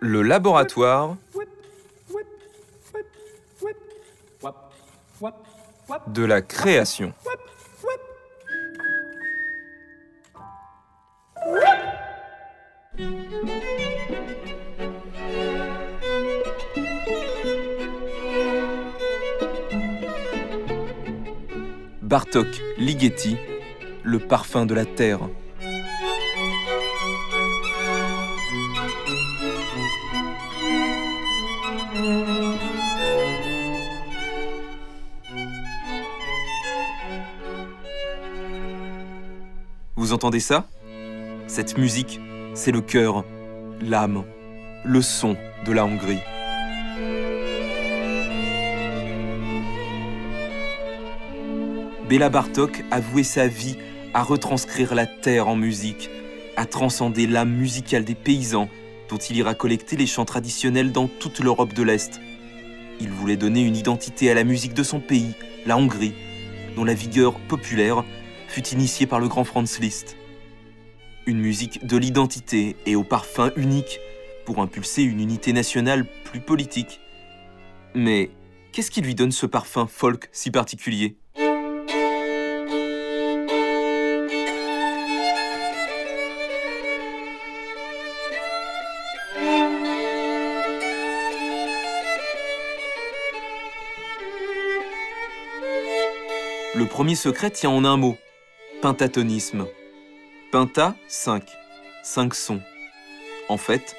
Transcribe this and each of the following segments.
Le laboratoire de la création. Bartok Ligeti, le parfum de la terre. Entendez ça? Cette musique, c'est le cœur, l'âme, le son de la Hongrie. Béla Bartok a voué sa vie à retranscrire la terre en musique, à transcender l'âme musicale des paysans dont il ira collecter les chants traditionnels dans toute l'Europe de l'Est. Il voulait donner une identité à la musique de son pays, la Hongrie, dont la vigueur populaire fut initiée par le grand Franz Liszt. Une musique de l'identité et au parfum unique pour impulser une unité nationale plus politique. Mais qu'est-ce qui lui donne ce parfum folk si particulier? Le premier secret tient en un mot, pentatonisme. Penta, 5. 5 sons. En fait,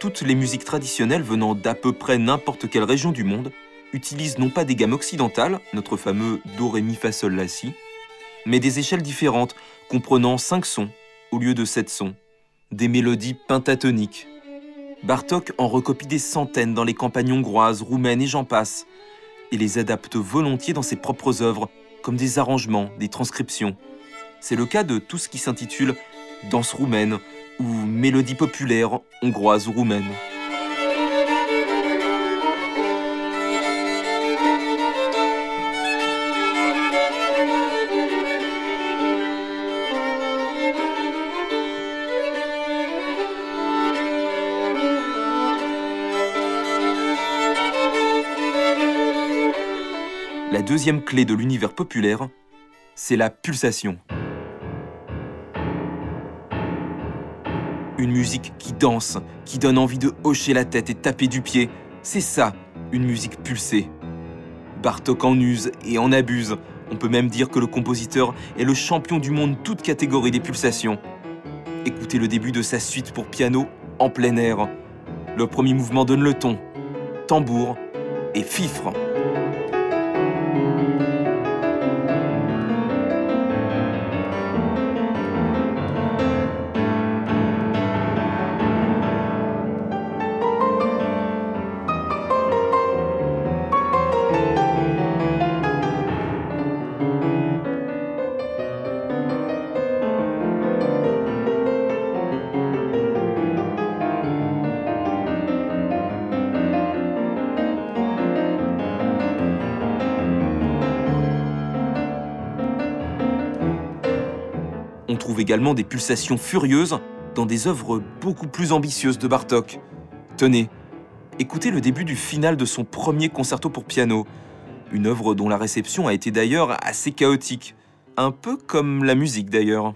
toutes les musiques traditionnelles venant d'à peu près n'importe quelle région du monde utilisent non pas des gammes occidentales, notre fameux Do, Ré, Mi, Fa, Sol, La, Si, mais des échelles différentes comprenant 5 sons au lieu de 7 sons, des mélodies pentatoniques. Bartok en recopie des centaines dans les campagnes hongroises, roumaines et j'en passe, et les adapte volontiers dans ses propres œuvres comme des arrangements, des transcriptions. C'est le cas de tout ce qui s'intitule Danse roumaine ou Mélodie populaire hongroise ou roumaine. La deuxième clé de l'univers populaire, c'est la pulsation. Une musique qui danse, qui donne envie de hocher la tête et taper du pied, c'est ça, une musique pulsée. Bartok en use et en abuse. On peut même dire que le compositeur est le champion du monde toute catégorie des pulsations. Écoutez le début de sa suite pour piano en plein air. Le premier mouvement donne le ton. Tambour et fifre. Également des pulsations furieuses dans des œuvres beaucoup plus ambitieuses de Bartok. Tenez, écoutez le début du final de son premier concerto pour piano, une œuvre dont la réception a été d'ailleurs assez chaotique, un peu comme la musique d'ailleurs.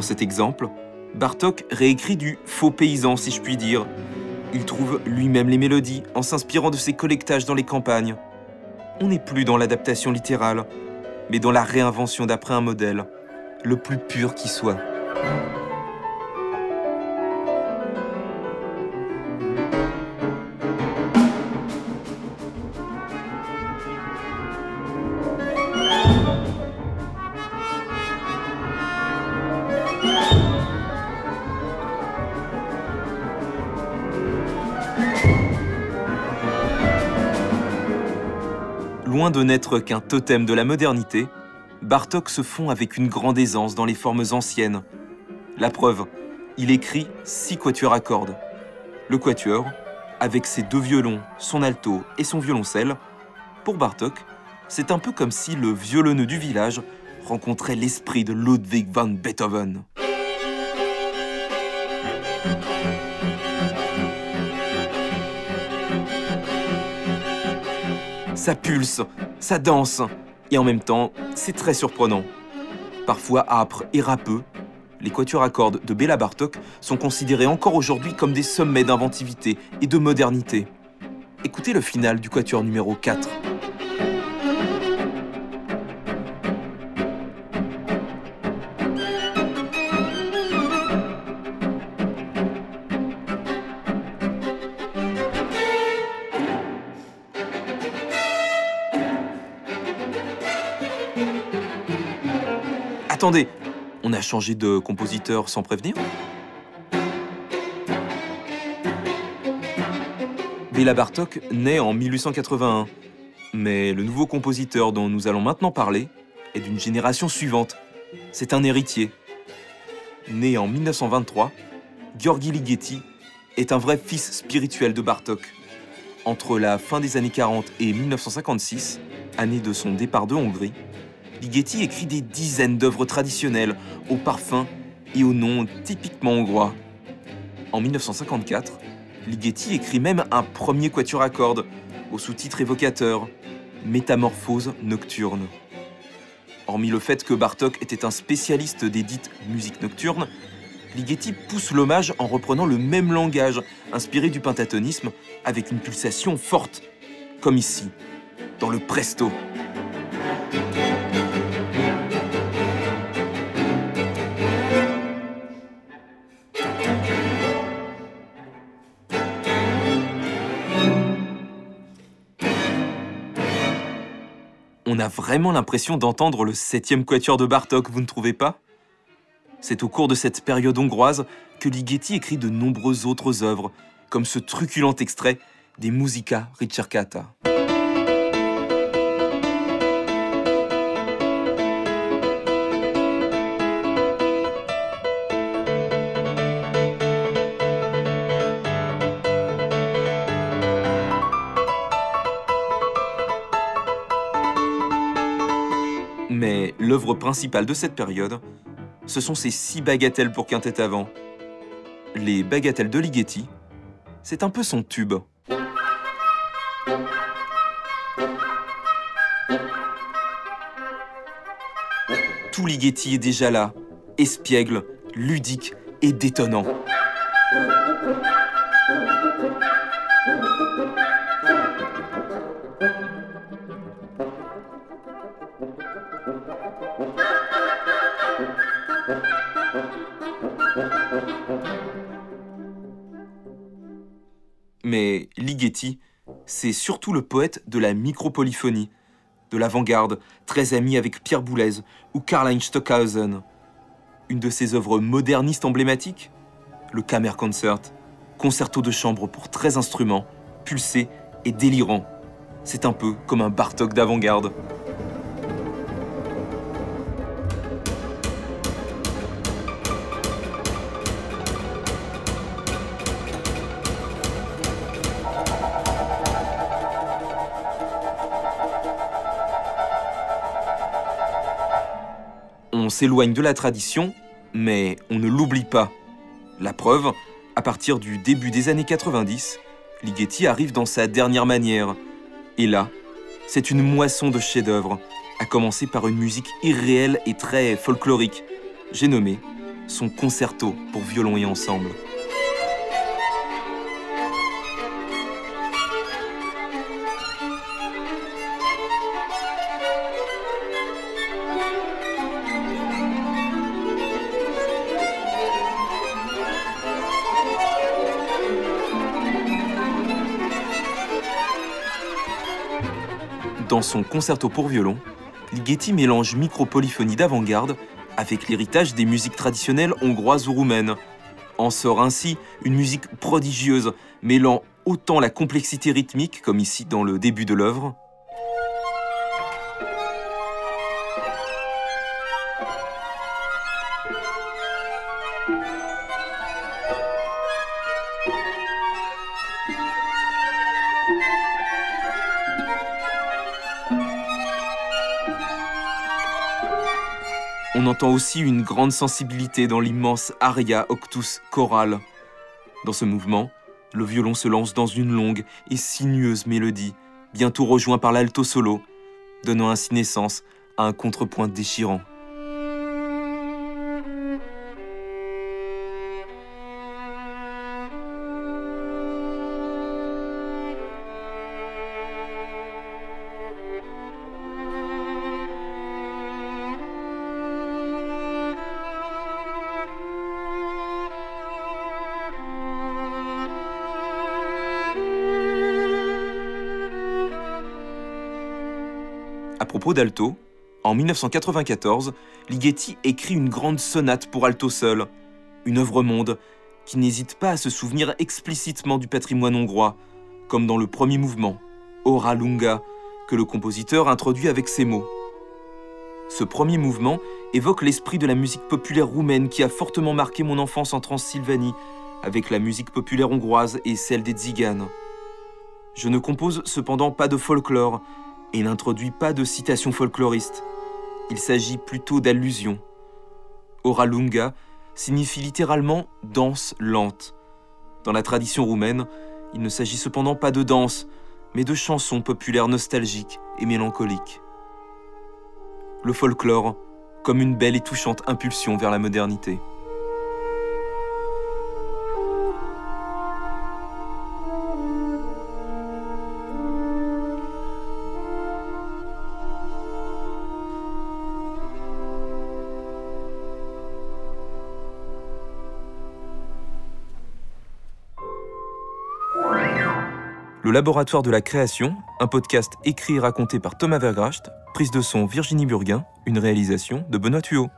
Dans cet exemple, Bartok réécrit du faux paysan, si je puis dire. Il trouve lui-même les mélodies en s'inspirant de ses collectages dans les campagnes. On n'est plus dans l'adaptation littérale, mais dans la réinvention d'après un modèle, le plus pur qui soit. Loin de n'être qu'un totem de la modernité, Bartok se fond avec une grande aisance dans les formes anciennes. La preuve, il écrit six quatuors à cordes. Le quatuor, avec ses deux violons, son alto et son violoncelle, pour Bartok, c'est un peu comme si le violonneux du village rencontrait l'esprit de Ludwig van Beethoven. Ça pulse, ça danse, et en même temps, c'est très surprenant. Parfois âpre et râpeux, les quatuors à cordes de Béla Bartok sont considérés encore aujourd'hui comme des sommets d'inventivité et de modernité. Écoutez le final du quatuor numéro 4. Attendez, on a changé de compositeur sans prévenir Béla Bartok naît en 1881, mais le nouveau compositeur dont nous allons maintenant parler est d'une génération suivante. C'est un héritier. Né en 1923, Gheorghi Ligeti est un vrai fils spirituel de Bartok. Entre la fin des années 40 et 1956, année de son départ de Hongrie, Ligeti écrit des dizaines d'œuvres traditionnelles, au parfum et au nom typiquement hongrois. En 1954, Ligeti écrit même un premier quatuor à cordes, au sous-titre évocateur Métamorphose nocturne. Hormis le fait que Bartok était un spécialiste des dites musiques nocturnes, Ligeti pousse l'hommage en reprenant le même langage inspiré du pentatonisme avec une pulsation forte, comme ici, dans le presto. A vraiment l'impression d'entendre le septième quatuor de Bartok, vous ne trouvez pas? C'est au cours de cette période hongroise que Ligeti écrit de nombreuses autres œuvres, comme ce truculent extrait des Musica Ricercata. Mais l'œuvre principale de cette période, ce sont ces six bagatelles pour quintette avant. Les bagatelles de Ligeti, c'est un peu son tube. Tout Ligeti est déjà là, espiègle, ludique et détonnant. C'est surtout le poète de la micropolyphonie, de l'avant-garde, très ami avec Pierre Boulez ou Karl-Heinz Stockhausen. Une de ses œuvres modernistes emblématiques Le Kammerkonzert, concerto de chambre pour 13 instruments, pulsé et délirant. C'est un peu comme un Bartok d'avant-garde. S'éloigne de la tradition, mais on ne l'oublie pas. La preuve, à partir du début des années 90, Ligeti arrive dans sa dernière manière. Et là, c'est une moisson de chefs-d'œuvre, à commencer par une musique irréelle et très folklorique. J'ai nommé son concerto pour violon et ensemble. Dans son concerto pour violon, Ligeti mélange micropolyphonie d'avant-garde avec l'héritage des musiques traditionnelles hongroises ou roumaines. En sort ainsi une musique prodigieuse, mêlant autant la complexité rythmique, comme ici dans le début de l'œuvre, On entend aussi une grande sensibilité dans l'immense aria octus choral. Dans ce mouvement, le violon se lance dans une longue et sinueuse mélodie, bientôt rejoint par l'alto solo, donnant ainsi naissance à un contrepoint déchirant. À propos d'alto, en 1994, Ligeti écrit une grande sonate pour alto seul, une œuvre monde qui n'hésite pas à se souvenir explicitement du patrimoine hongrois, comme dans le premier mouvement, Ora Lunga, que le compositeur introduit avec ces mots. Ce premier mouvement évoque l'esprit de la musique populaire roumaine qui a fortement marqué mon enfance en Transylvanie, avec la musique populaire hongroise et celle des tziganes. Je ne compose cependant pas de folklore, et n'introduit pas de citation folkloriste. Il s'agit plutôt d'allusions. Oralunga signifie littéralement danse lente. Dans la tradition roumaine, il ne s'agit cependant pas de danse, mais de chansons populaires nostalgiques et mélancoliques. Le folklore comme une belle et touchante impulsion vers la modernité. Le Laboratoire de la création, un podcast écrit et raconté par Thomas Vergracht, prise de son Virginie Burguin, une réalisation de Benoît Thuot.